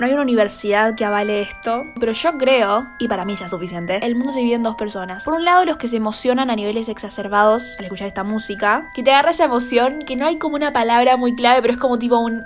no hay una universidad que avale esto, pero yo creo, y para mí ya es suficiente, el mundo se divide en dos personas. Por un lado, los que se emocionan a niveles exacerbados al escuchar esta música, que te agarra esa emoción, que no hay como una palabra muy clave, pero es como tipo un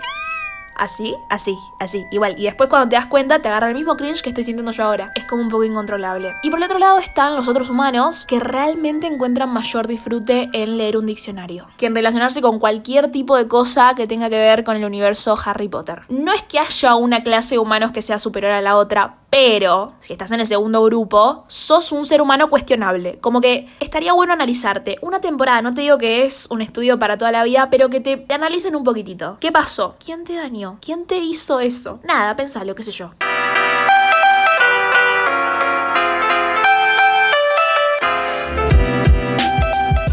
así, así, así, igual. Y después cuando te das cuenta te agarra el mismo cringe que estoy sintiendo yo ahora. Es como un poco incontrolable. Y por el otro lado están los otros humanos que realmente encuentran mayor disfrute en leer un diccionario, que en relacionarse con cualquier tipo de cosa que tenga que ver con el universo Harry Potter. No es que haya una clase de humanos que sea superior a la otra, pero si estás en el segundo grupo, sos un ser humano cuestionable. Como que estaría bueno analizarte. Una temporada, no te digo que es un estudio para toda la vida, pero que te, analicen un poquitito. ¿Qué pasó? ¿Quién te dañó? ¿Quién te hizo eso? Nada, pensalo, qué sé yo.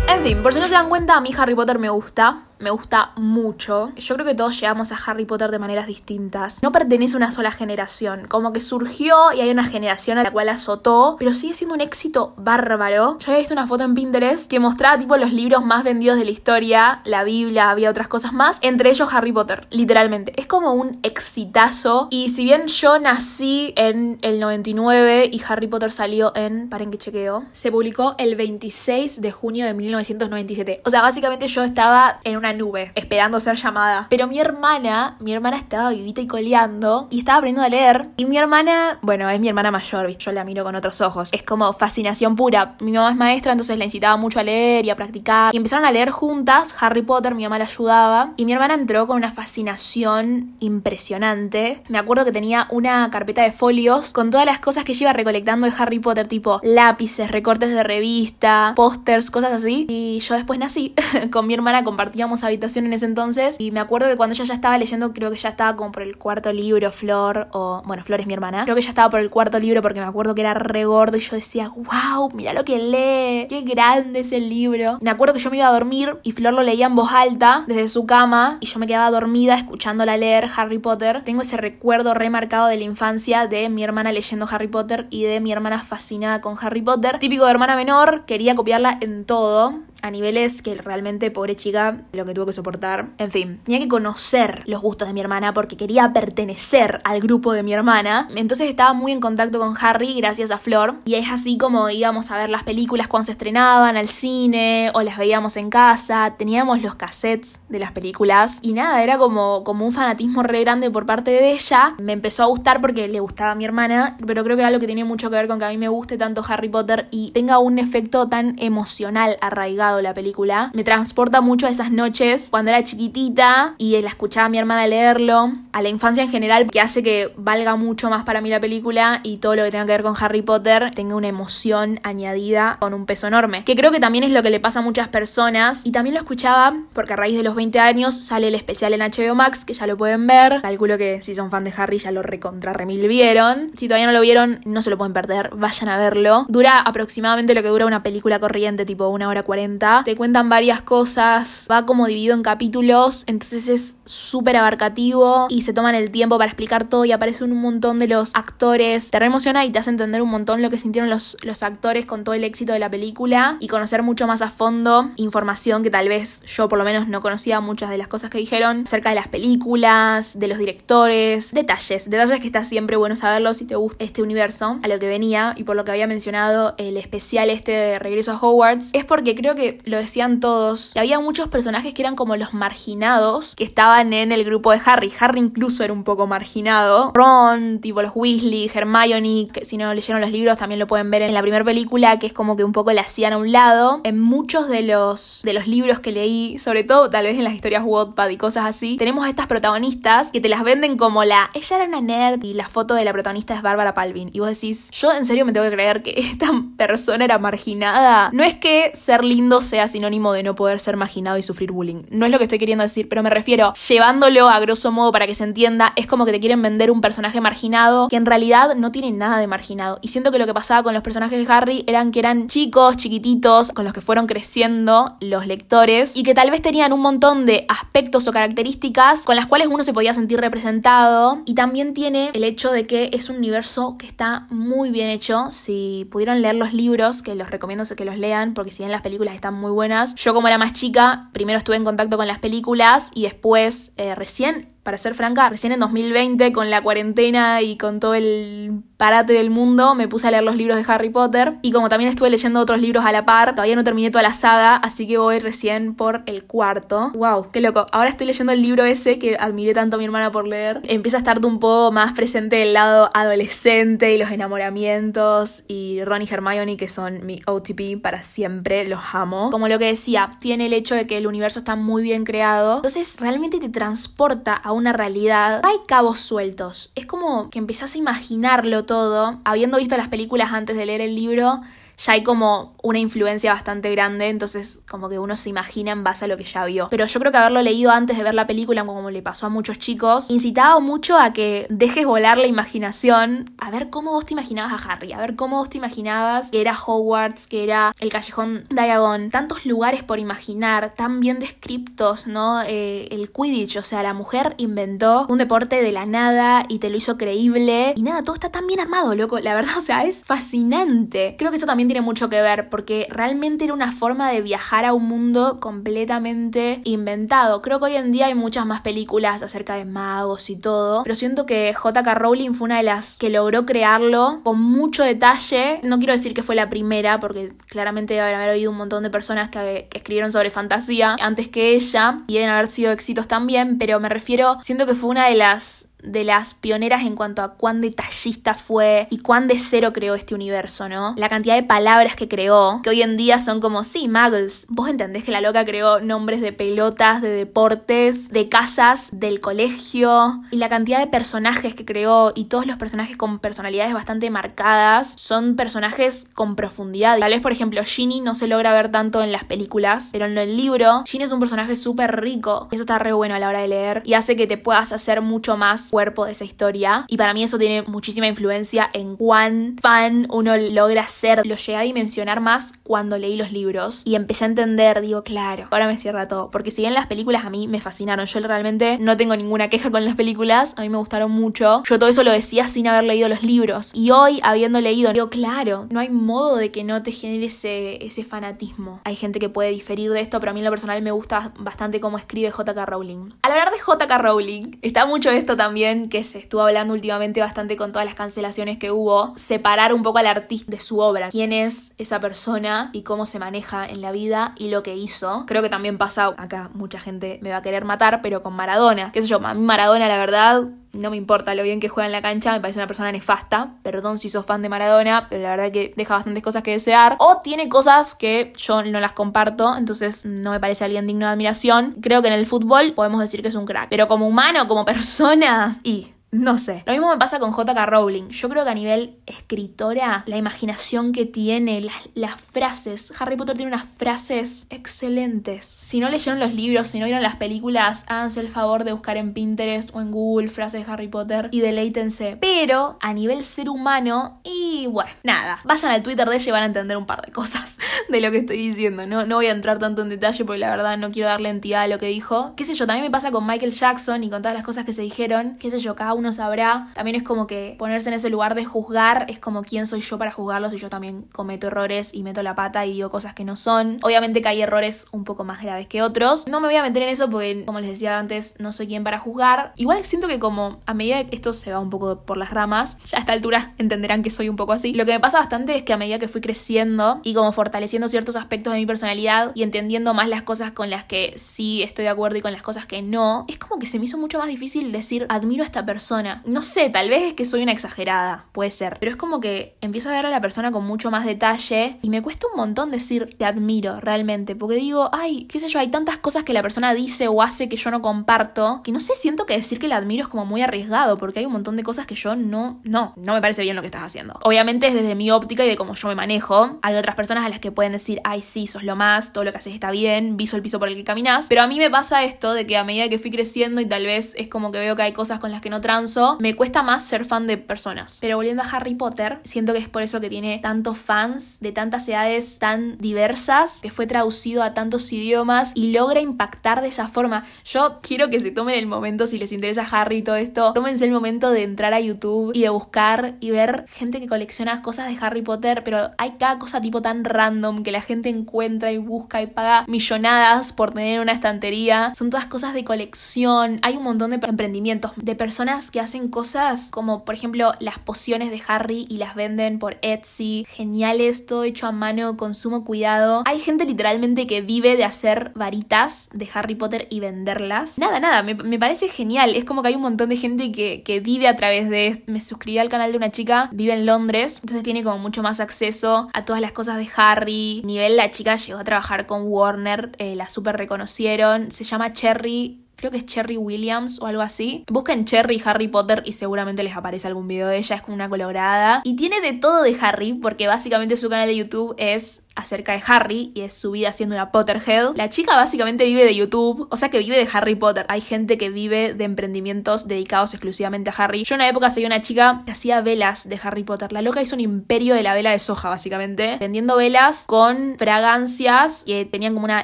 En fin, por si no se dan cuenta, a mí Harry Potter me gusta me gusta mucho. Yo creo que todos llegamos a Harry Potter de maneras distintas. No pertenece a una sola generación, como que surgió y hay una generación a la cual azotó, pero sigue siendo un éxito bárbaro. Yo había visto una foto en Pinterest que mostraba tipo los libros más vendidos de la historia, la Biblia, había otras cosas más, entre ellos Harry Potter, literalmente. Es como un exitazo y si bien yo nací en el 99 y Harry Potter salió en, paren que chequeo, se publicó el 26 de junio de 1997. O sea, básicamente yo estaba en una nube, esperando ser llamada. Pero mi hermana, mi hermana estaba vivita y coleando y estaba aprendiendo a leer. Y mi hermana, bueno, es mi hermana mayor, yo la miro con otros ojos. Es como fascinación pura. Mi mamá es maestra, entonces la incitaba mucho a leer y a practicar. Y empezaron a leer juntas Harry Potter, mi mamá la ayudaba. Y mi hermana entró con una fascinación impresionante. Me acuerdo que tenía una carpeta de folios con todas las cosas que yo iba recolectando de Harry Potter, tipo lápices, recortes de revista, pósters, cosas así. Y yo después nací. con mi hermana compartíamos habitación en ese entonces y me acuerdo que cuando ella ya estaba leyendo, creo que ya estaba como por el cuarto libro, Flor, o bueno, Flor es mi hermana, creo que ya estaba por el cuarto libro porque me acuerdo que era re gordo y yo decía, wow, mira lo que lee, qué grande es el libro. Me acuerdo que yo me iba a dormir y Flor lo leía en voz alta desde su cama y yo me quedaba dormida escuchándola leer Harry Potter. Tengo ese recuerdo remarcado de la infancia de mi hermana leyendo Harry Potter y de mi hermana fascinada con Harry Potter. Típico de hermana menor, quería copiarla en todo a niveles que realmente, pobre chica, lo que tuvo que soportar. En fin, tenía que conocer los gustos de mi hermana porque quería pertenecer al grupo de mi hermana. Entonces estaba muy en contacto con Harry gracias a Flor. Y es así como íbamos a ver las películas cuando se estrenaban al cine o las veíamos en casa. Teníamos los cassettes de las películas. Y nada, era como, como un fanatismo re grande por parte de ella. Me empezó a gustar porque le gustaba a mi hermana. Pero creo que algo que tenía mucho que ver con que a mí me guste tanto Harry Potter y tenga un efecto tan emocional arraigado la película. Me transporta mucho a esas noches cuando era chiquitita y la escuchaba a mi hermana leerlo, a la infancia en general, que hace que valga mucho más para mí la película y todo lo que tenga que ver con Harry Potter tenga una emoción añadida con un peso enorme. Que creo que también es lo que le pasa a muchas personas y también lo escuchaba porque a raíz de los 20 años sale el especial en HBO Max, que ya lo pueden ver. Calculo que si son fan de Harry ya lo recontra remil vieron. Si todavía no lo vieron, no se lo pueden perder, vayan a verlo. Dura aproximadamente lo que dura una película corriente, tipo una hora 40 te cuentan varias cosas, va como dividido en capítulos, entonces es súper abarcativo y se toman el tiempo para explicar todo y aparecen un montón de los actores. Te reemociona y te hace entender un montón lo que sintieron los, los actores con todo el éxito de la película y conocer mucho más a fondo información que tal vez yo por lo menos no conocía muchas de las cosas que dijeron acerca de las películas, de los directores, detalles, detalles que está siempre bueno saberlo si te gusta este universo, a lo que venía y por lo que había mencionado el especial este de Regreso a Hogwarts, es porque creo que lo decían todos, había muchos personajes que eran como los marginados que estaban en el grupo de Harry. Harry incluso era un poco marginado. Ron, tipo los Weasley, Hermione, que si no leyeron los libros también lo pueden ver en la primera película, que es como que un poco la hacían a un lado. En muchos de los, de los libros que leí, sobre todo tal vez en las historias Wattpad y cosas así, tenemos a estas protagonistas que te las venden como la... Ella era una nerd y la foto de la protagonista es Bárbara Palvin. Y vos decís, yo en serio me tengo que creer que esta persona era marginada. No es que ser lindo sea sinónimo de no poder ser marginado y sufrir bullying. No es lo que estoy queriendo decir, pero me refiero, llevándolo a grosso modo para que se entienda, es como que te quieren vender un personaje marginado que en realidad no tiene nada de marginado. Y siento que lo que pasaba con los personajes de Harry eran que eran chicos, chiquititos, con los que fueron creciendo los lectores y que tal vez tenían un montón de aspectos o características con las cuales uno se podía sentir representado. Y también tiene el hecho de que es un universo que está muy bien hecho. Si pudieron leer los libros, que los recomiendo que los lean, porque si bien las películas están muy buenas. Yo como era más chica, primero estuve en contacto con las películas y después eh, recién para ser franca, recién en 2020, con la cuarentena y con todo el parate del mundo, me puse a leer los libros de Harry Potter. Y como también estuve leyendo otros libros a la par, todavía no terminé toda la saga, así que voy recién por el cuarto. ¡Wow! ¡Qué loco! Ahora estoy leyendo el libro ese que admiré tanto a mi hermana por leer. Empieza a estar un poco más presente el lado adolescente y los enamoramientos. Y Ron y Hermione, que son mi OTP para siempre, los amo. Como lo que decía, tiene el hecho de que el universo está muy bien creado. Entonces realmente te transporta a una realidad. hay cabos sueltos. Es como que empezás a imaginarlo todo. Habiendo visto las películas antes de leer el libro, ya hay como una influencia bastante grande, entonces como que uno se imagina en base a lo que ya vio. Pero yo creo que haberlo leído antes de ver la película, como le pasó a muchos chicos, incitaba mucho a que dejes volar la imaginación, a ver cómo vos te imaginabas a Harry, a ver cómo vos te imaginabas que era Hogwarts, que era el callejón Diagon, tantos lugares por imaginar, tan bien descriptos, ¿no? Eh, el Quidditch, o sea, la mujer inventó un deporte de la nada y te lo hizo creíble. Y nada, todo está tan bien armado, loco, la verdad, o sea, es fascinante. Creo que eso también tiene mucho que ver porque realmente era una forma de viajar a un mundo completamente inventado. Creo que hoy en día hay muchas más películas acerca de magos y todo, pero siento que JK Rowling fue una de las que logró crearlo con mucho detalle. No quiero decir que fue la primera porque claramente deben haber habido un montón de personas que, que escribieron sobre fantasía antes que ella y deben haber sido éxitos también, pero me refiero, siento que fue una de las de las pioneras en cuanto a cuán detallista fue y cuán de cero creó este universo, ¿no? La cantidad de palabras que creó, que hoy en día son como, sí, muggles. Vos entendés que la loca creó nombres de pelotas, de deportes, de casas, del colegio, y la cantidad de personajes que creó y todos los personajes con personalidades bastante marcadas son personajes con profundidad. Tal vez, por ejemplo, Ginny no se logra ver tanto en las películas, pero en el libro, Ginny es un personaje súper rico. Eso está re bueno a la hora de leer y hace que te puedas hacer mucho más cuerpo de esa historia. Y para mí eso tiene muchísima influencia en cuán fan uno logra ser. Lo llegué a dimensionar más cuando leí los libros y empecé a entender, digo, claro, ahora me cierra todo. Porque si bien las películas a mí me fascinaron, yo realmente no tengo ninguna queja con las películas, a mí me gustaron mucho. Yo todo eso lo decía sin haber leído los libros. Y hoy, habiendo leído, digo, claro, no hay modo de que no te genere ese, ese fanatismo. Hay gente que puede diferir de esto, pero a mí en lo personal me gusta bastante cómo escribe JK Rowling. Al hablar de JK Rowling, está mucho esto también que se estuvo hablando últimamente bastante con todas las cancelaciones que hubo, separar un poco al artista de su obra, quién es esa persona y cómo se maneja en la vida y lo que hizo. Creo que también pasa, acá mucha gente me va a querer matar, pero con Maradona, qué sé yo, a mí Maradona la verdad no me importa lo bien que juega en la cancha, me parece una persona nefasta. Perdón si sos fan de Maradona, pero la verdad que deja bastantes cosas que desear. O tiene cosas que yo no las comparto, entonces no me parece alguien digno de admiración. Creo que en el fútbol podemos decir que es un crack. Pero como humano, como persona, y no sé. Lo mismo me pasa con JK Rowling. Yo creo que a nivel escritora, la imaginación que tiene, las, frases. Harry Potter tiene unas frases excelentes. Si no leyeron los libros, si no vieron las películas, háganse el favor de buscar en Pinterest o en Google frases de Harry Potter y deleítense. Pero a nivel ser humano, y bueno, nada. Vayan al Twitter de ella y van a entender un par de cosas de lo que estoy diciendo. No, no voy a entrar tanto en detalle porque la verdad no quiero darle entidad a lo que dijo. Qué sé yo, también me pasa con Michael Jackson y con todas las cosas que se dijeron. Qué sé yo, cada uno sabrá. También es como que ponerse en ese lugar de juzgar es como quién soy yo para juzgarlo si yo también cometo errores y meto la pata y digo cosas que no son. Obviamente que hay errores un poco más graves que otros. No me voy a meter en eso porque, como les decía antes, no soy quien para juzgar. Igual siento que como a medida que esto se va un poco por las ramas, ya a esta altura entenderán que soy un poco así. Lo que me pasa bastante es que a medida que fui creciendo y como fortaleciendo ciertos aspectos de mi personalidad y entendiendo más las cosas con las que sí estoy de acuerdo y con las cosas que no, es como que se me hizo mucho más difícil decir admiro a esta persona no sé, tal vez es que soy una exagerada, puede ser. Pero es como que empiezo a ver a la persona con mucho más detalle y me cuesta un montón decir te admiro realmente. Porque digo, ay, qué sé yo, hay tantas cosas que la persona dice o hace que yo no comparto que no sé, siento que decir que la admiro es como muy arriesgado porque hay un montón de cosas que yo no, no, no me parece bien lo que estás haciendo. Obviamente es desde mi óptica y de cómo yo me manejo. Hay otras personas a las que pueden decir, ay, sí, sos lo más, todo lo que haces está bien, viso el piso por el que caminas. Pero a mí me pasa esto de que a medida que fui creciendo y tal vez es como que veo que hay cosas con las que no trans Me cuesta más ser fan de personas. Pero volviendo a Harry Potter, siento que es por eso que tiene tantos fans de tantas edades tan diversas, que fue traducido a tantos idiomas y logra impactar de esa forma. Yo quiero que se tomen el momento, si les interesa Harry y todo esto, tómense el momento de entrar a YouTube y de buscar y ver gente que colecciona cosas de Harry Potter, pero hay cada cosa tipo tan random que la gente encuentra y busca y paga millonadas por tener una estantería. Son todas cosas de colección. Hay un montón de emprendimientos de personas que hacen cosas como, por ejemplo, las pociones de Harry y las venden por Etsy. Geniales, todo hecho a mano, con sumo cuidado. Hay gente literalmente que vive de hacer varitas de Harry Potter y venderlas. Nada, nada, me, parece genial. Es como que hay un montón de gente que, que vive a través de... Me suscribí al canal de una chica, vive en Londres, entonces tiene como mucho más acceso a todas las cosas de Harry. Nivel la chica llegó a trabajar con Warner, eh, la super reconocieron. Se llama Cherry creo que es Cherry Williams o algo así. Busquen Cherry Harry Potter y seguramente les aparece algún video de ella, es como una colorada. Y tiene de todo de Harry, porque básicamente su canal de YouTube es acerca de Harry y es su vida siendo una Potterhead. La chica básicamente vive de YouTube, o sea que vive de Harry Potter. Hay gente que vive de emprendimientos dedicados exclusivamente a Harry. Yo en una época seguía una chica que hacía velas de Harry Potter. La loca hizo un imperio de la vela de soja, básicamente, vendiendo velas con fragancias que tenían como una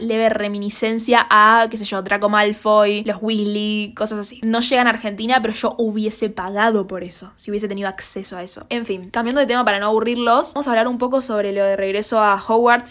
leve reminiscencia a, qué sé yo, Draco Malfoy, los Weasley, cosas así. No llegan a Argentina, pero yo hubiese pagado por eso, si hubiese tenido acceso a eso. En fin, cambiando de tema para no aburrirlos, vamos a hablar un poco sobre lo de regreso a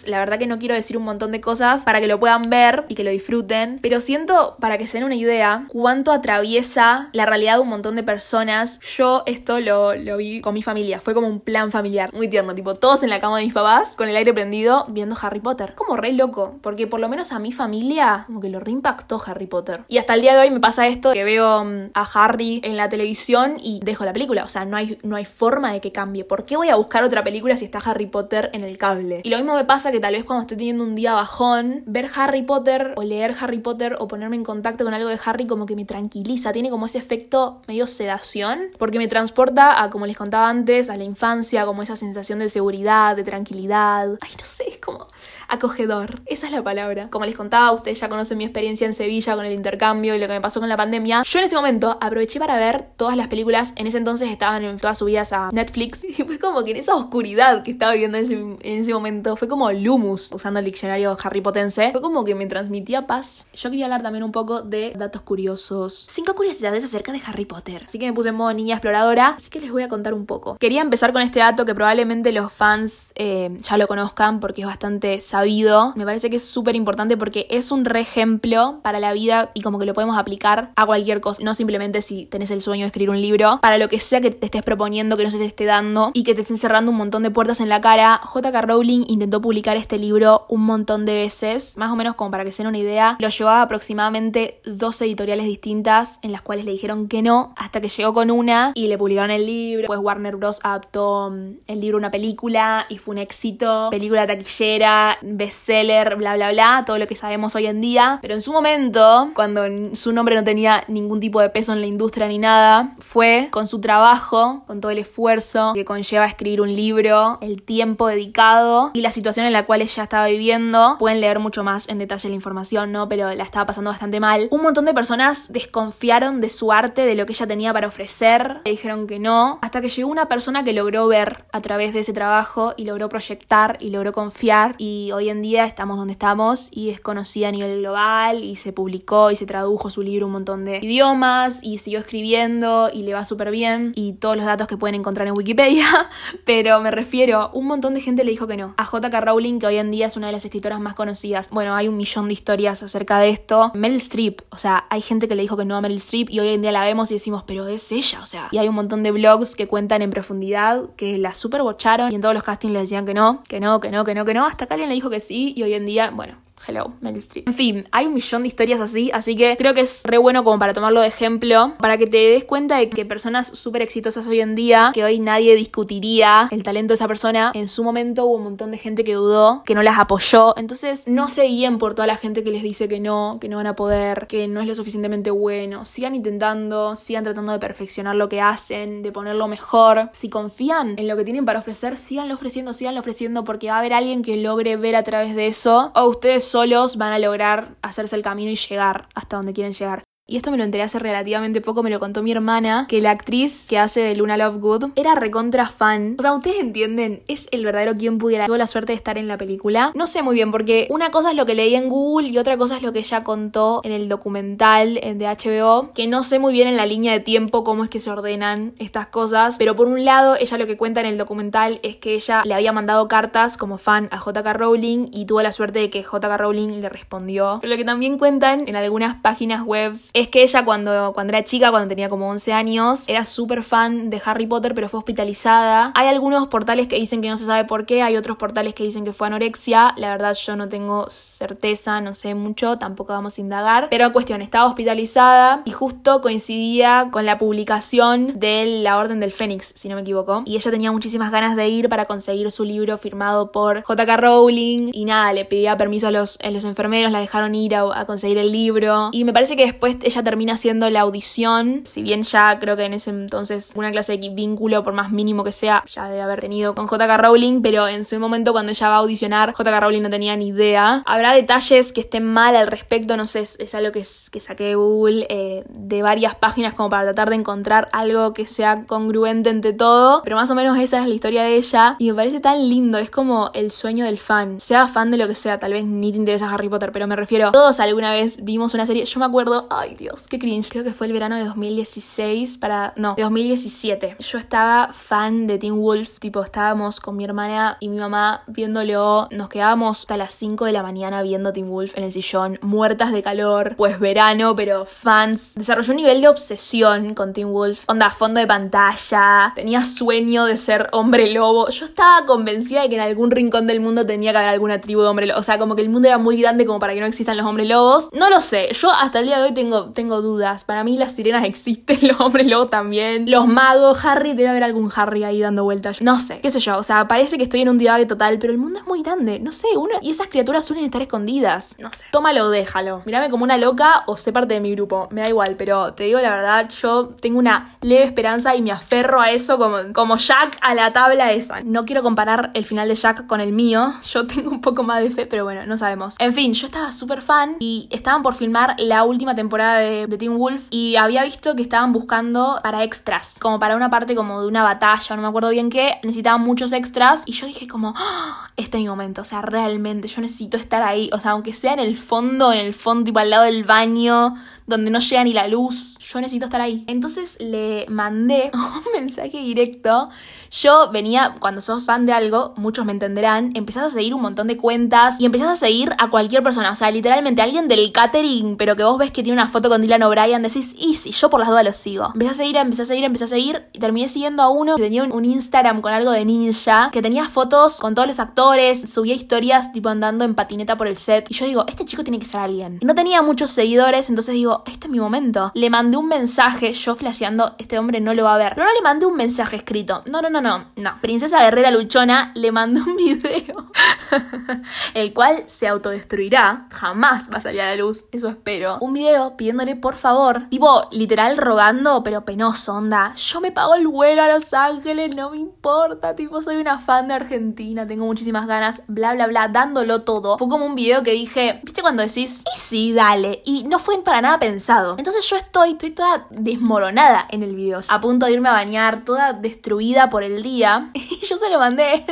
la verdad que no quiero decir un montón de cosas para que lo puedan ver y que lo disfruten, pero siento, para que se den una idea, cuánto atraviesa la realidad de un montón de personas. Yo esto lo, lo vi con mi familia, fue como un plan familiar, muy tierno, tipo todos en la cama de mis papás, con el aire prendido, viendo Harry Potter. Como re loco, porque por lo menos a mi familia como que lo reimpactó Harry Potter. Y hasta el día de hoy me pasa esto, que veo mm, a Harry en la televisión y dejo la película, o sea, no hay, no hay forma de que cambie. ¿Por qué voy a buscar otra película si está Harry Potter en el cable? Y lo mismo me pasa que tal vez cuando estoy teniendo un día bajón, ver Harry Potter o leer Harry Potter o ponerme en contacto con algo de Harry como que me tranquiliza, tiene como ese efecto medio sedación, porque me transporta a, como les contaba antes, a la infancia, como esa sensación de seguridad, de tranquilidad. Ay, no sé, es como acogedor. Esa es la palabra. Como les contaba, ustedes ya conocen mi experiencia en Sevilla con el intercambio y lo que me pasó con la pandemia. Yo en ese momento aproveché para ver todas las películas. En ese entonces estaban todas subidas a Netflix. Y fue como que en esa oscuridad que estaba viviendo en ese, en ese momento, fue como Lumus, usando el diccionario Harry Potense. Fue como que me transmitía paz. Yo quería hablar también un poco de datos curiosos. Cinco curiosidades acerca de Harry Potter. Así que me puse en modo niña exploradora. Así que les voy a contar un poco. Quería empezar con este dato que probablemente los fans eh, ya lo conozcan porque es bastante sabido me parece que es súper importante porque es un re ejemplo para la vida y como que lo podemos aplicar a cualquier cosa, no simplemente si tenés el sueño de escribir un libro, para lo que sea que te estés proponiendo, que no se te esté dando y que te estén cerrando un montón de puertas en la cara. JK Rowling intentó publicar este libro un montón de veces, más o menos como para que se den una idea, lo llevaba aproximadamente dos editoriales distintas en las cuales le dijeron que no, hasta que llegó con una y le publicaron el libro, pues Warner Bros. adaptó mm, el libro a una película y fue un éxito, película taquillera, bestseller, bla, bla, bla, todo lo que sabemos hoy en día. Pero en su momento, cuando su nombre no tenía ningún tipo de peso en la industria ni nada, fue con su trabajo, con todo el esfuerzo que conlleva escribir un libro, el tiempo dedicado y la situación en la cual ella estaba viviendo. Pueden leer mucho más en detalle la información, ¿no? Pero la estaba pasando bastante mal. Un montón de personas desconfiaron de su arte, de lo que ella tenía para ofrecer. Le dijeron que no. Hasta que llegó una persona que logró ver a través de ese trabajo y logró proyectar y logró confiar. Y hoy en día estamos donde estamos y es conocida a nivel global y se publicó y se tradujo su libro un montón de idiomas y siguió escribiendo y le va súper bien y todos los datos que pueden encontrar en Wikipedia, pero me refiero, un montón de gente le dijo que no. A Rowling, que hoy en día es una de las escritoras más conocidas, bueno, hay un millón de historias acerca de esto. Meryl Streep, o sea, hay gente que le dijo que no a Meryl Streep y hoy en día la vemos y decimos, pero es ella, o sea, y hay un montón de blogs que cuentan en profundidad que la super bocharon y en todos los castings le decían que no, que no, que no, que no, que no, hasta que le dijo que sí y hoy en día, bueno, Hello, Meryl Streep. En fin, hay un millón de historias así, así que creo que es re bueno como para tomarlo de ejemplo, para que te des cuenta de que personas súper exitosas hoy en día, que hoy nadie discutiría el talento de esa persona, en su momento hubo un montón de gente que dudó, que no las apoyó, entonces no se guíen por toda la gente que les dice que no, que no van a poder, que no es lo suficientemente bueno, sigan intentando, sigan tratando de perfeccionar lo que hacen, de ponerlo mejor, si confían en lo que tienen para ofrecer, síganlo ofreciendo, síganlo ofreciendo, porque va a haber alguien que logre ver a través de eso, o ustedes solos van a lograr hacerse el camino y llegar hasta donde quieren llegar. Y esto me lo enteré hace relativamente poco, me lo contó mi hermana, que la actriz que hace de Luna Lovegood era recontra fan. O sea, ustedes entienden, es el verdadero quien pudiera. Tuvo la suerte de estar en la película. No sé muy bien, porque una cosa es lo que leí en Google y otra cosa es lo que ella contó en el documental de HBO, que no sé muy bien en la línea de tiempo cómo es que se ordenan estas cosas, pero por un lado, ella lo que cuenta en el documental es que ella le había mandado cartas como fan a JK Rowling y tuvo la suerte de que JK Rowling le respondió. Pero lo que también cuentan en algunas páginas webs es que ella cuando, cuando era chica, cuando tenía como 11 años, era súper fan de Harry Potter, pero fue hospitalizada. Hay algunos portales que dicen que no se sabe por qué, hay otros portales que dicen que fue anorexia. La verdad yo no tengo certeza, no sé mucho, tampoco vamos a indagar. Pero cuestión, estaba hospitalizada y justo coincidía con la publicación de La Orden del Fénix, si no me equivoco. Y ella tenía muchísimas ganas de ir para conseguir su libro firmado por J.K. Rowling. Y nada, le pedía permiso a los, a los enfermeros, la dejaron ir a, a conseguir el libro. Y me parece que después ella termina haciendo la audición, si bien ya creo que en ese entonces una clase de vínculo, por más mínimo que sea, ya debe haber tenido con JK Rowling, pero en ese momento cuando ella va a audicionar, JK Rowling no tenía ni idea. Habrá detalles que estén mal al respecto, no sé, es, algo que, que saqué de Google eh, de varias páginas como para tratar de encontrar algo que sea congruente entre todo, pero más o menos esa es la historia de ella y me parece tan lindo, es como el sueño del fan, sea fan de lo que sea, tal vez ni te interesa Harry Potter, pero me refiero, todos alguna vez vimos una serie, yo me acuerdo, ay Dios, qué cringe. Creo que fue el verano de 2016 para... No, de 2017. Yo estaba fan de Teen Wolf. Tipo, estábamos con mi hermana y mi mamá viéndolo. Nos quedábamos hasta las 5 de la mañana viendo Teen Wolf en el sillón. Muertas de calor. Pues verano, pero fans. Desarrolló un nivel de obsesión con Teen Wolf. Onda, fondo de pantalla. Tenía sueño de ser hombre lobo. Yo estaba convencida de que en algún rincón del mundo tenía que haber alguna tribu de hombre lobo. O sea, como que el mundo era muy grande como para que no existan los hombres lobos. No lo sé. Yo hasta el día de hoy tengo, tengo dudas. Para mí las sirenas existen, los hombres lobo también. Los magos, Harry, debe haber algún Harry ahí dando vueltas. No sé, qué sé yo. O sea, parece que estoy en un divague total, pero el mundo es muy grande. No sé, uno. Y esas criaturas suelen estar escondidas. No sé. Tómalo, déjalo. Mírame como una loca o sé parte de mi grupo. Me da igual, pero te digo la verdad, yo tengo una leve esperanza y me aferro a eso como, como Jack a la tabla esa. No quiero comparar el final de Jack con el mío. Yo tengo un poco más de fe, pero bueno, no sabemos. En fin, yo estaba súper fan y estaban por filmar la última temporada de de, Wolf y había visto que estaban buscando para extras, como para una parte como de una batalla, no me acuerdo bien qué, necesitaban muchos extras y yo dije como, ¡Ah! este es mi momento, o sea, realmente yo necesito estar ahí, o sea, aunque sea en el fondo, en el fondo, tipo al lado del baño, donde no llega ni la luz, yo necesito estar ahí. Entonces le mandé un mensaje directo yo venía, cuando sos fan de algo, muchos me entenderán, empezás a seguir un montón de cuentas y empezás a seguir a cualquier persona. O sea, literalmente alguien del catering, pero que vos ves que tiene una foto con Dylan O'Brien, decís, easy, yo por las dudas lo sigo. Empecé a seguir, empecé a seguir, empecé a seguir y terminé siguiendo a uno que tenía un, Instagram con algo de ninja, que tenía fotos con todos los actores, subía historias tipo andando en patineta por el set. Y yo digo, este chico tiene que ser alguien. no tenía muchos seguidores, entonces digo, este es mi momento. Le mandé un mensaje, yo flasheando, este hombre no lo va a ver. Pero no le mandé un mensaje escrito. No, no, no, no, no. Princesa Guerrera Luchona le mandó un video, el cual se autodestruirá, jamás va a salir a la luz, eso espero. Un video pidiéndole por favor, tipo literal rogando, pero penoso, onda. Yo me pago el vuelo a Los Ángeles, no me importa, tipo soy una fan de Argentina, tengo muchísimas ganas, bla, bla, bla, dándolo todo. Fue como un video que dije, ¿viste cuando decís, y sí, dale? Y no fue para nada pensado. Entonces yo estoy, estoy toda desmoronada en el video, a punto de irme a bañar, toda destruida por el día y yo se lo mandé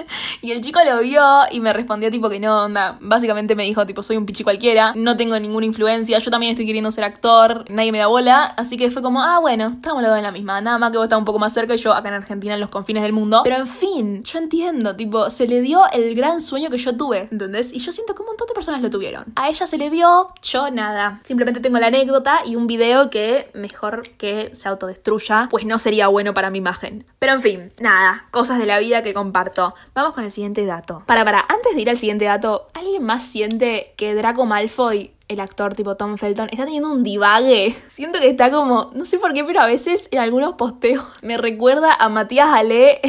y el chico lo vio y me respondió tipo que no, onda, básicamente me dijo tipo soy un pichi cualquiera, no tengo ninguna influencia, yo también estoy queriendo ser actor, nadie me da bola, así que fue como, ah bueno, estamos los dos en la misma, nada más que vos estás un poco más cerca y yo acá en Argentina en los confines del mundo, pero en fin, yo entiendo, tipo, se le dio el gran sueño que yo tuve, ¿entendés? Y yo siento que un montón de personas lo tuvieron. A ella se le dio, yo nada, simplemente tengo la anécdota y un video que mejor que se autodestruya, pues no sería bueno para mi imagen. Pero en fin, nada, cosas de la vida que comparto. Vamos con el siguiente dato. Para, para, antes de ir al siguiente dato, ¿alguien más siente que Draco Malfoy el actor tipo Tom Felton está teniendo un divague. Siento que está como, no sé por qué, pero a veces en algunos posteos me recuerda a Matías Ale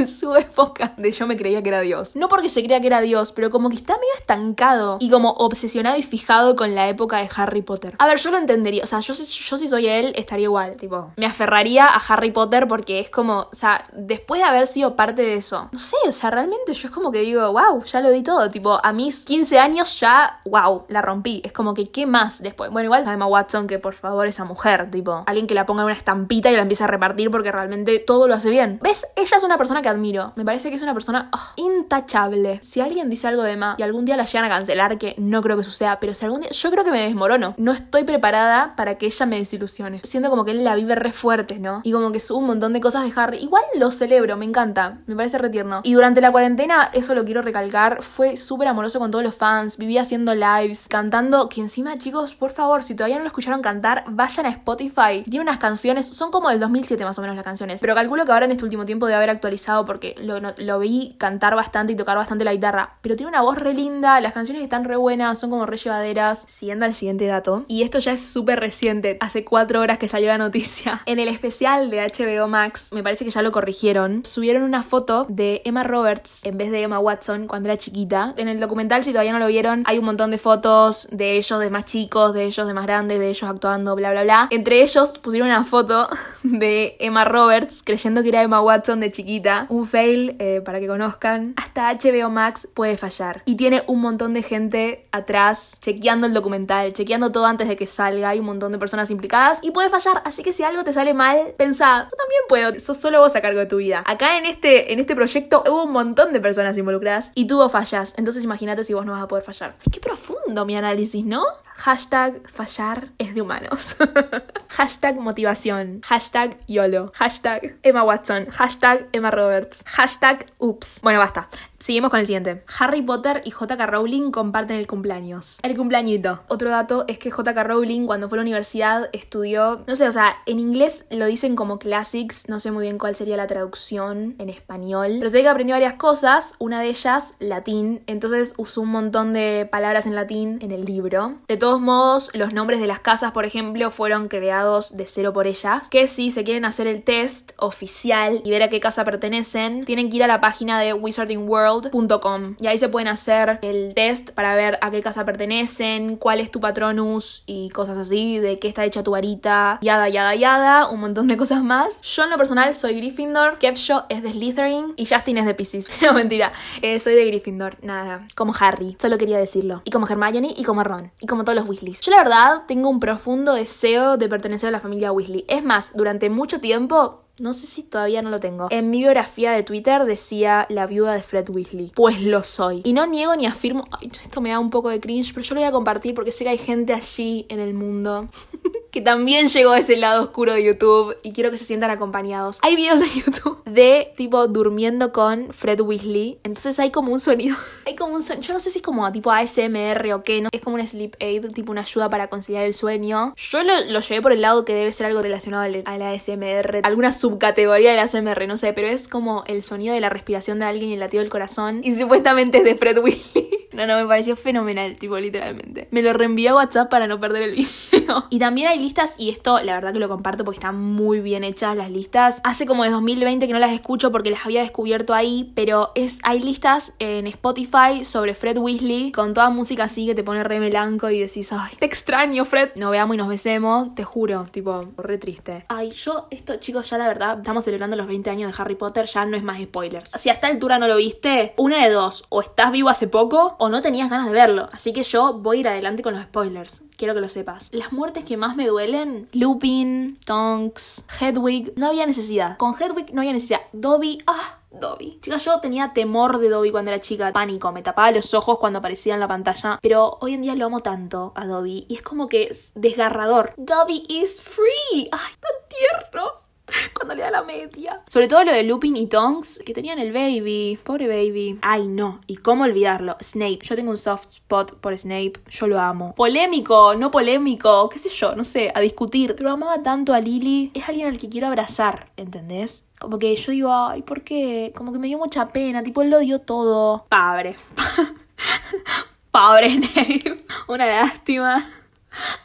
en su época de yo me creía que era Dios. No porque se creía que era Dios, pero como que está medio estancado y como obsesionado y fijado con la época de Harry Potter. A ver, yo lo entendería, o sea, yo, yo si soy él estaría igual, tipo, me aferraría a Harry Potter porque es como, o sea, después de haber sido parte de eso, no sé, o sea, realmente yo es como que digo, wow, ya lo di todo, tipo, a mis 15 años ya, wow, la rompí. Es como que, ¿qué más después? Bueno, igual Emma Watson, que por favor esa mujer, tipo, alguien que la ponga en una estampita y la empiece a repartir porque realmente todo lo hace bien. ¿Ves? Ella es una persona que admiro. Me parece que es una persona ah, intachable. Si alguien dice algo de Emma y algún día la llegan a cancelar, que no creo que suceda, pero si algún día, yo creo que me desmorono. No estoy preparada para que ella me desilusione. Siento como que él la vive re fuerte, ¿no? Y como que sube un montón de cosas de Harry. Igual lo celebro, me encanta. Me parece retierno. Y durante la cuarentena, eso lo quiero recalcar, fue súper amoroso con todos los fans. Vivía haciendo lives, cantando. Que encima, chicos, por favor, si todavía no lo escucharon cantar, vayan a Spotify. Tiene unas canciones, son como del 2007 más o menos las canciones. Pero calculo que ahora en este último tiempo debe haber actualizado porque lo, lo vi cantar bastante y tocar bastante la guitarra. Pero tiene una voz re linda, las canciones están re buenas, son como re llevaderas. Siguiendo al siguiente dato. Y esto ya es súper reciente, hace cuatro horas que salió la noticia. En el especial de HBO Max, me parece que ya lo corrigieron, subieron una foto de Emma Roberts en vez de Emma Watson cuando era chiquita. En el documental, si todavía no lo vieron, hay un montón de fotos de ellos de más chicos, de ellos de más grandes, de ellos actuando, bla, bla, bla. Entre ellos pusieron una foto de Emma Roberts creyendo que era Emma Watson de chiquita. Un fail, eh, para que conozcan. Hasta HBO Max puede fallar. Y tiene un montón de gente atrás chequeando el documental, chequeando todo antes de que salga. Hay un montón de personas implicadas y puede fallar. Así que si algo te sale mal, pensá, yo también puedo, sos solo vos a cargo de tu vida. Acá en este, en este proyecto hubo un montón de personas involucradas y tuvo fallas. Entonces imagínate si vos no vas a poder fallar. Qué profundo mi análisis, ¿no? Hashtag fallar es de humanos. Hashtag motivación. Hashtag YOLO. Hashtag Emma Watson. Hashtag Emma Roberts. Hashtag Ups. Bueno, basta. Seguimos con el siguiente. Harry Potter y JK Rowling comparten el cumpleaños. El cumpleañito. Otro dato es que JK Rowling cuando fue a la universidad estudió, no sé, o sea, en inglés lo dicen como classics, no sé muy bien cuál sería la traducción en español, pero sé que aprendió varias cosas, una de ellas latín, entonces usó un montón de palabras en latín en el libro. De todos modos, los nombres de las casas, por ejemplo, fueron creados de cero por ellas, que si se quieren hacer el test oficial y ver a qué casa tienen que ir a la página de Wizarding World y ahí se pueden hacer el test para ver a qué casa pertenecen, cuál es tu patronus y cosas así, de qué está hecha tu varita, yada, yada, yada, un montón de cosas más. Yo en lo personal soy Gryffindor, Kevshaw es de Slytherin y Justin es de Pisces. no, mentira, eh, soy de Gryffindor, nada, como Harry, solo quería decirlo. Y como Hermione y como Ron, y como todos los Weasleys. Yo la verdad tengo un profundo deseo de pertenecer a la familia Weasley. Es más, durante mucho tiempo no sé si todavía no lo tengo. En mi biografía de Twitter decía la viuda de Fred Weasley. Pues lo soy. Y no niego ni afirmo. Ay, esto me da un poco de cringe, pero yo lo voy a compartir porque sé que hay gente allí en el mundo que también llegó a ese lado oscuro de YouTube y quiero que se sientan acompañados. Hay videos en YouTube de tipo durmiendo con Fred Weasley. Entonces hay como un sonido. hay como un sonido. Yo no sé si es como tipo ASMR o qué, ¿no? Es como un sleep aid, tipo una ayuda para conciliar el sueño. Yo lo, lo llevé por el lado que debe ser algo relacionado al, al ASMR. Alguna subcategoría del ASMR, no sé, pero es como el sonido de la respiración de alguien y el latido del corazón. Y supuestamente es de Fred Weasley. No, no, me pareció fenomenal, tipo, literalmente. Me lo reenvié a WhatsApp para no perder el video. y también hay listas, y esto la verdad que lo comparto porque están muy bien hechas las listas. Hace como de 2020 que no las escucho porque las había descubierto ahí, pero es, hay listas en Spotify sobre Fred Weasley con toda música así que te pone re melanco y decís, ay, te extraño, Fred. Nos veamos y nos besemos, te juro, tipo, re triste. Ay, yo, esto, chicos, ya la verdad, estamos celebrando los 20 años de Harry Potter, ya no es más spoilers. Si a esta altura no lo viste, una de dos, o estás vivo hace poco, o no tenías ganas de verlo. Así que yo voy a ir adelante con los spoilers. Quiero que lo sepas. Las muertes que más me duelen, Lupin, Tonks, Hedwig, no había necesidad. Con Hedwig no había necesidad. Dobby, ah, Dobby. Chicas, yo tenía temor de Dobby cuando era chica, pánico, me tapaba los ojos cuando aparecía en la pantalla, pero hoy en día lo amo tanto a Dobby y es como que es desgarrador. Dobby is free. Ay, tan tierno. Cuando le da la media. Sobre todo lo de Lupin y Tonks, que tenían el baby. Pobre baby. Ay, no. ¿Y cómo olvidarlo? Snape. Yo tengo un soft spot por Snape. Yo lo amo. Polémico, no polémico. Qué sé yo, no sé, a discutir. Pero amaba tanto a Lily. Es alguien al que quiero abrazar, ¿entendés? Como que yo digo, ay, ¿por qué? Como que me dio mucha pena. Tipo, él lo dio todo. Pobre. Pobre Snape. Una lástima.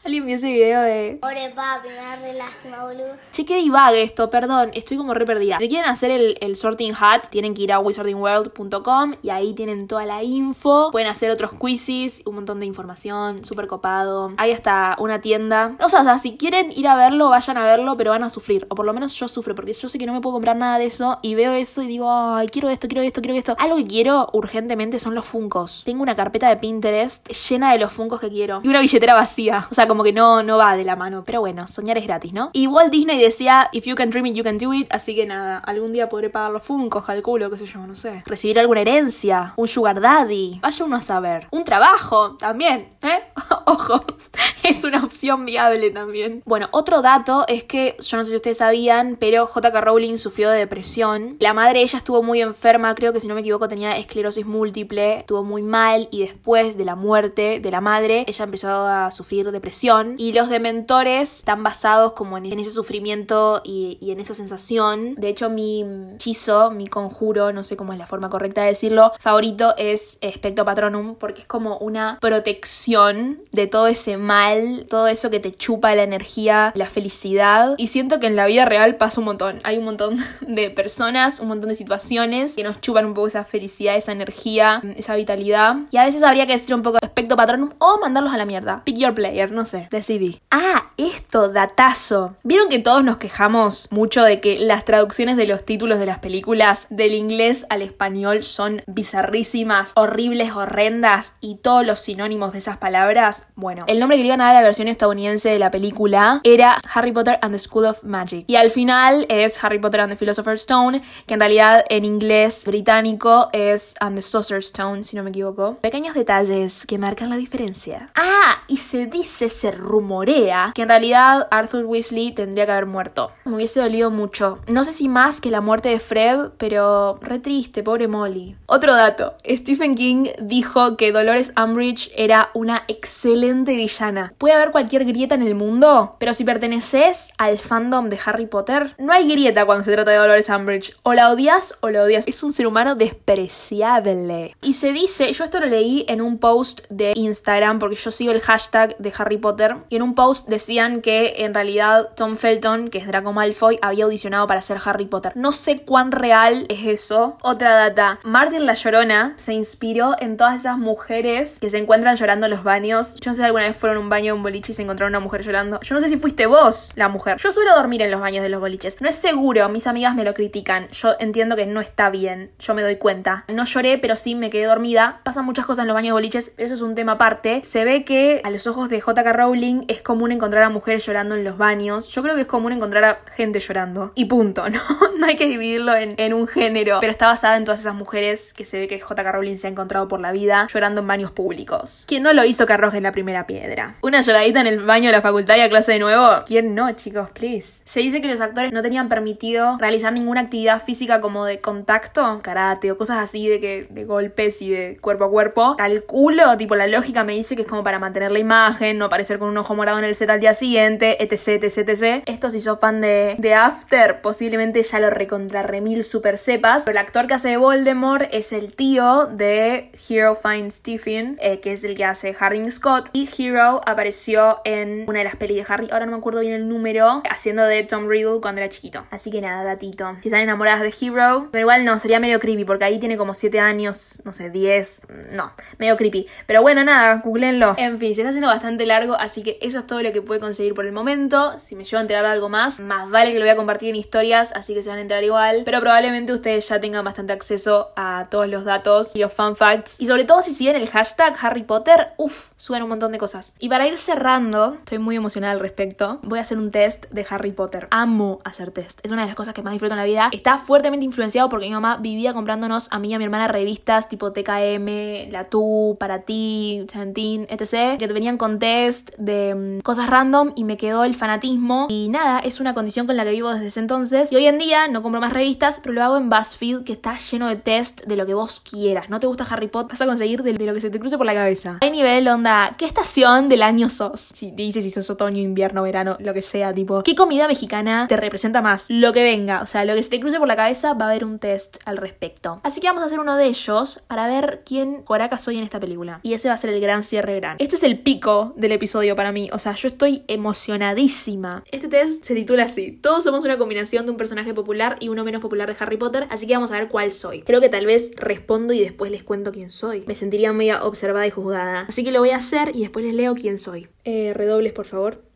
Alguien vio ese video de. Pobre papi, me da re lástima, boludo. Che, qué divague esto, perdón, estoy como re perdida. Si quieren hacer el, el sorting hat, tienen que ir a wizardingworld.com y ahí tienen toda la info. Pueden hacer otros quizzes, un montón de información, súper copado. Hay hasta una tienda. O sea, o sea, si quieren ir a verlo, vayan a verlo, pero van a sufrir. O por lo menos yo sufro, porque yo sé que no me puedo comprar nada de eso y veo eso y digo, ay, quiero esto, quiero esto, quiero esto. Algo que quiero urgentemente son los funcos. Tengo una carpeta de Pinterest llena de los funcos que quiero. Y una billetera vacía. O sea, como que no, no va de la mano. Pero bueno, soñar es gratis, ¿no? Y Walt Disney decía, if you can dream it, you can do it. Así que nada, algún día podré pagar los funcos, calculo, qué sé yo, no sé. Recibir alguna herencia, un sugar daddy. Vaya uno a saber. Un trabajo, también, ¿eh? Ojo, es una opción viable también. Bueno, otro dato es que, yo no sé si ustedes sabían, pero JK Rowling sufrió de depresión. La madre ella estuvo muy enferma, creo que si no me equivoco tenía esclerosis múltiple, estuvo muy mal y después de la muerte de la madre, ella empezó a sufrir depresión y los dementores están basados como en, ese sufrimiento y, en esa sensación. De hecho, mi hechizo, mi conjuro, no sé cómo es la forma correcta de decirlo, favorito es Spectro Patronum porque es como una protección de todo ese mal, todo eso que te chupa la energía, la felicidad. Y siento que en la vida real pasa un montón. Hay un montón de personas, un montón de situaciones que nos chupan un poco esa felicidad, esa energía, esa vitalidad. Y a veces habría que decir un poco Spectro Patronum o mandarlos a la mierda. Pick your no sé, decidí. Ah, esto, datazo. ¿Vieron que todos nos quejamos mucho de que las traducciones de los títulos de las películas del inglés al español son bizarrísimas, horribles, horrendas y todos los sinónimos de esas palabras? Bueno, el nombre que le iban a dar a la versión estadounidense de la película era Harry Potter and the School of Magic. Y al final es Harry Potter and the Philosopher's Stone, que en realidad en inglés británico es And the Sorcerer's Stone, si no me equivoco. Pequeños detalles que marcan la diferencia. Ah, y se dice, se rumorea que en realidad Arthur Weasley tendría que haber muerto. Me hubiese dolido mucho. No sé si más que la muerte de Fred, pero re triste, pobre Molly. Otro dato, Stephen King dijo que Dolores Umbridge era una excelente villana. Puede haber cualquier grieta en el mundo, pero si perteneces al fandom de Harry Potter, no hay grieta cuando se trata de Dolores Umbridge. O la odias o la odias. Es un ser humano despreciable. Y se dice, yo esto lo leí en un post de Instagram, porque yo sigo el hashtag de Harry Potter, y en un post decían que en realidad Tom Felton, que es Draco Malfoy, había audicionado para ser Harry Potter. No sé cuán real es eso. Otra data, Martin la Llorona se inspiró en todas esas mujeres que se encuentran llorando en los baños. Yo no sé si alguna vez fueron a un baño de un boliche y se encontraron una mujer llorando. Yo no sé si fuiste vos la mujer. Yo suelo dormir en los baños de los boliches. No es seguro, mis amigas me lo critican. Yo entiendo que no está bien. Yo me doy cuenta. No lloré, pero sí me quedé dormida. Pasan muchas cosas en los baños de boliches. Eso es un tema aparte. Se ve que a los ojos de JK Rowling es común encontrar a mujeres llorando en los baños. Yo creo que es común encontrar a gente llorando. Y punto, ¿no? no hay que dividirlo en, un género. Pero está basada en todas esas mujeres que se ve que JK Rowling se ha encontrado por la vida llorando en baños públicos. ¿Quién no lo hizo que arroje la primera piedra? Una lloradita en el baño de la facultad y a clase de nuevo. ¿Quién no, chicos? Please. Se dice que los actores no tenían permitido realizar ninguna actividad física como de contacto, karate o cosas así de que de golpes y de cuerpo a cuerpo. Calculo, tipo la lógica me dice que es como para mantener la imagen, no aparecer con un ojo morado en el set al día siguiente, etc, etc, etc. Esto si sos fan de, de After, posiblemente ya lo recontra remil super sepas. Pero el actor que hace de Voldemort es el tío de Hero Finds Stephen, eh, que es el que hace Harding Scott. Y Hero apareció en una de las pelis de Harry, ahora no me acuerdo bien el número, haciendo de Tom Riddle cuando era chiquito. Así que nada, datito. Si están enamoradas de Hero, pero igual no, sería medio creepy, porque ahí tiene como 7 años, no sé, 10. No, medio creepy. Pero bueno, nada, googleenlo. En fin, se está haciendo bastante largo, así que eso es todo lo que puede conseguir por el momento. Si me llevo a enterar de algo más, más vale que lo voy a compartir en historias, así que se van a enterar igual. Pero probablemente ustedes ya tengan bastante acceso a todos los datos y los fun facts. Y sobre todo si siguen el hashtag Harry Potter, uff, suben un montón de cosas. Y para ir cerrando, estoy muy emocionada al respecto. Voy a hacer un test de Harry Potter. Amo hacer test. Es una de las cosas que más disfruto en la vida. Está fuertemente influenciado porque mi mamá vivía comprándonos a mí y a mi hermana revistas tipo TKM, La Tu, Para Ti, Seventeen, etc. Que venían con test de mm, cosas random y me quedó el fanatismo. Y nada, es una condición con la que vivo desde ese entonces. Y hoy en día no compro más revistas, pero lo hago en BuzzFeed que está lleno de test de lo que vos quieras. ¿No te gusta Harry Potter? Vas a conseguir de, lo que se te cruce por la cabeza. Hay nivel, onda, ¿qué estación del año sos? Si dices si sos otoño, invierno, verano, lo que sea, tipo, ¿qué comida mexicana te representa más? Lo que venga, o sea, lo que se te cruce por la cabeza va a haber un test al respecto. Así que vamos a hacer uno de ellos para ver quién coraca soy en esta película. Y ese va a ser el gran cierre gran. Este es el pico del episodio para mí. O sea, yo estoy emocionadísima. Este test se titula así. Todos somos una combinación de un personaje popular y uno menos popular de Harry Potter, así que vamos a ver cuál soy. Creo que tal vez respondo y después les cuento quién soy. Me sentiría muy observada y juzgada. Así que lo voy a hacer y después les leo quién soy. Eh, redobles, por favor.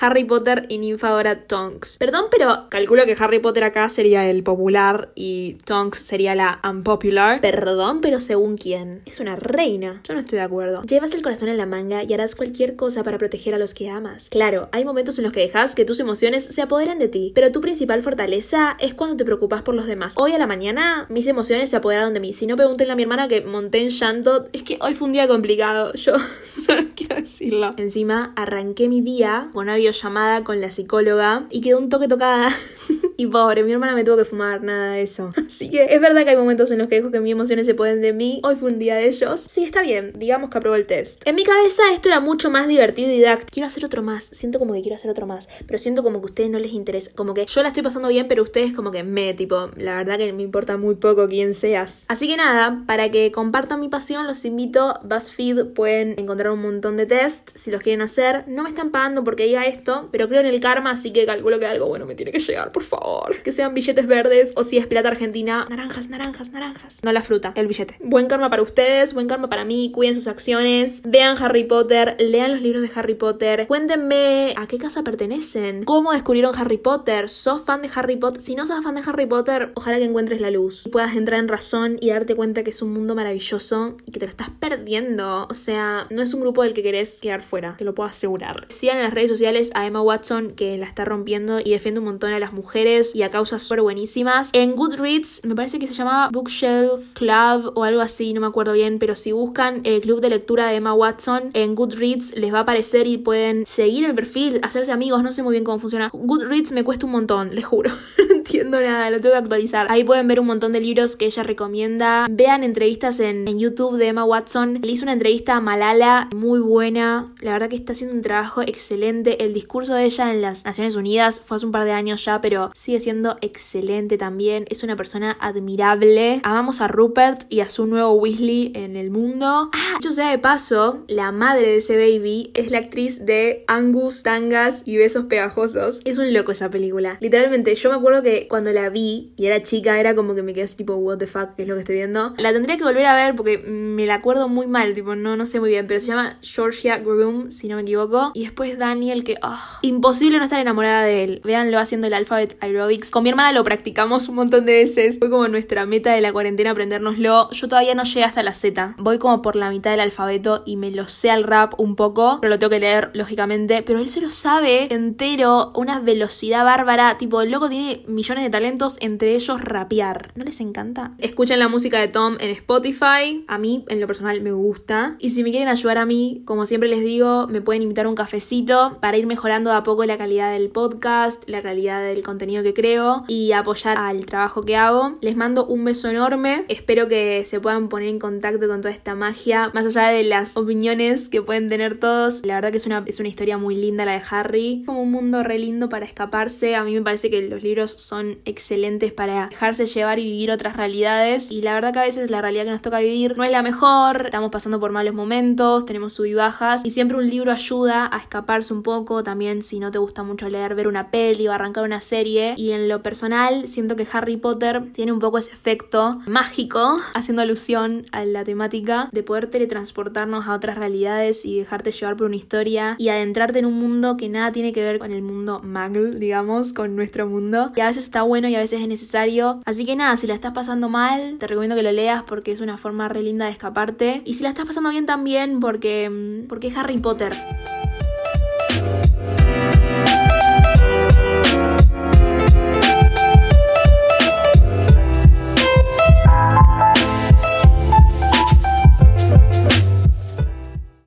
Harry Potter y Ninfadora Tonks. Perdón, pero calculo que Harry Potter acá sería el popular y Tonks sería la unpopular. Perdón, pero según quién. Es una reina. Yo no estoy de acuerdo. Llevas el corazón en la manga y harás cualquier cosa para proteger a los que amas. Claro, hay momentos en los que dejas que tus emociones se apoderen de ti, pero tu principal fortaleza es cuando te preocupas por los demás. Hoy a la mañana mis emociones se apoderaron de mí. Si no, pregúntenle a mi hermana que monté en llanto. Es que hoy fue un día complicado. Yo solo quiero decirlo. Encima, arranqué mi día con una llamada con la psicóloga y quedó un toque tocada. y pobre, mi hermana me tuvo que fumar, nada de eso. Así que es verdad que hay momentos en los que dejo que mis emociones se pueden de mí. Hoy fue un día de ellos. Sí, está bien, digamos que aprobó el test. En mi cabeza esto era mucho más divertido y didáctico. Quiero hacer otro más. Siento como que quiero hacer otro más. Pero siento como que a ustedes no les interesa. Como que yo la estoy pasando bien, pero ustedes como que me, tipo, la verdad que me importa muy poco quién seas. Así que nada, para que compartan mi pasión, los invito. BuzzFeed pueden encontrar un montón de tests si los quieren hacer. No me están pagando porque diga esto pero creo en el karma, así que calculo que algo bueno me tiene que llegar, por favor. Que sean billetes verdes o si es plata argentina, naranjas, naranjas, naranjas. No la fruta, el billete. Buen karma para ustedes, buen karma para mí, cuiden sus acciones, vean Harry Potter, lean los libros de Harry Potter, cuéntenme a qué casa pertenecen, cómo descubrieron Harry Potter, sos fan de Harry Potter, si no sos fan de Harry Potter, ojalá que encuentres la luz y puedas entrar en razón y darte cuenta que es un mundo maravilloso y que te lo estás perdiendo. O sea, no es un grupo del que querés quedar fuera, te lo puedo asegurar. Sigan en las redes sociales Emma Watson que la está rompiendo y defiende un montón a las mujeres y a causas súper buenísimas. En Goodreads, me parece que se llamaba Bookshelf Club o algo así, no me acuerdo bien, pero si buscan el club de lectura de Emma Watson en Goodreads les va a aparecer y pueden seguir el perfil, hacerse amigos, no sé muy bien cómo funciona. Goodreads me cuesta un montón, les juro. no entiendo nada, lo tengo que actualizar. Ahí pueden ver un montón de libros que ella recomienda. Vean entrevistas en, YouTube de Emma Watson. Le hizo una entrevista a Malala muy buena. La verdad que está haciendo un trabajo excelente. El discurso de ella en las Naciones Unidas fue hace un par de años ya, pero sigue siendo excelente también. Es una persona admirable. Amamos a Rupert y a su nuevo Weasley en el mundo. Ah, yo sea de paso, la madre de ese baby es la actriz de Angus, Tangas y Besos Pegajosos. Es un loco esa película. Literalmente, yo me acuerdo que cuando la vi y era chica, era como que me quedé así tipo, what the fuck, ¿qué es lo que estoy viendo? La tendría que volver a ver porque me la acuerdo muy mal, tipo, no, no sé muy bien, pero se llama Georgia Groom, si no me equivoco. Y después Daniel, que, ah, imposible no estar enamorada de él. Véanlo haciendo el alphabet aerobics. Con mi hermana lo practicamos un montón de veces. Fue como nuestra meta de la cuarentena aprendérnoslo. Yo todavía no llegué hasta la Z. Voy como por la mitad del alfabeto y me lo sé al rap un poco, pero lo tengo que leer lógicamente. Pero él se lo sabe entero, una velocidad bárbara. Tipo, el loco tiene millones de talentos, entre ellos rapear. ¿No les encanta? Escuchen la música de Tom en Spotify. A mí, en lo personal, me gusta. Y si me quieren ayudar a mí, como siempre les digo, me pueden invitar un cafecito para ir mejorando de a poco la calidad del podcast, la calidad del contenido que creo y apoyar al trabajo que hago. Les mando un beso enorme. Espero que se puedan poner en contacto con toda esta magia, más allá de las opiniones que pueden tener todos. La verdad que es una, es una historia muy linda la de Harry. Como un mundo re lindo para escaparse. A mí me parece que los libros son excelentes para dejarse llevar y vivir otras realidades. Y la verdad que a veces la realidad que nos toca vivir no es la mejor. Estamos pasando por malos momentos, tenemos sub y bajas. Y siempre un libro ayuda a escaparse un poco. También si no te gusta mucho leer, ver una peli o arrancar una serie. Y en lo personal, siento que Harry Potter tiene un poco ese efecto mágico, haciendo alusión a la temática de poder teletransportarnos a otras realidades y dejarte llevar por una historia y adentrarte en un mundo que nada tiene que ver con el mundo Muggle, digamos, con nuestro mundo. Y a veces está bueno y a veces es necesario. Así que nada, si la estás pasando mal, te recomiendo que lo leas porque es una forma re linda de escaparte. Y si la estás pasando bien también porque, porque es Harry Potter.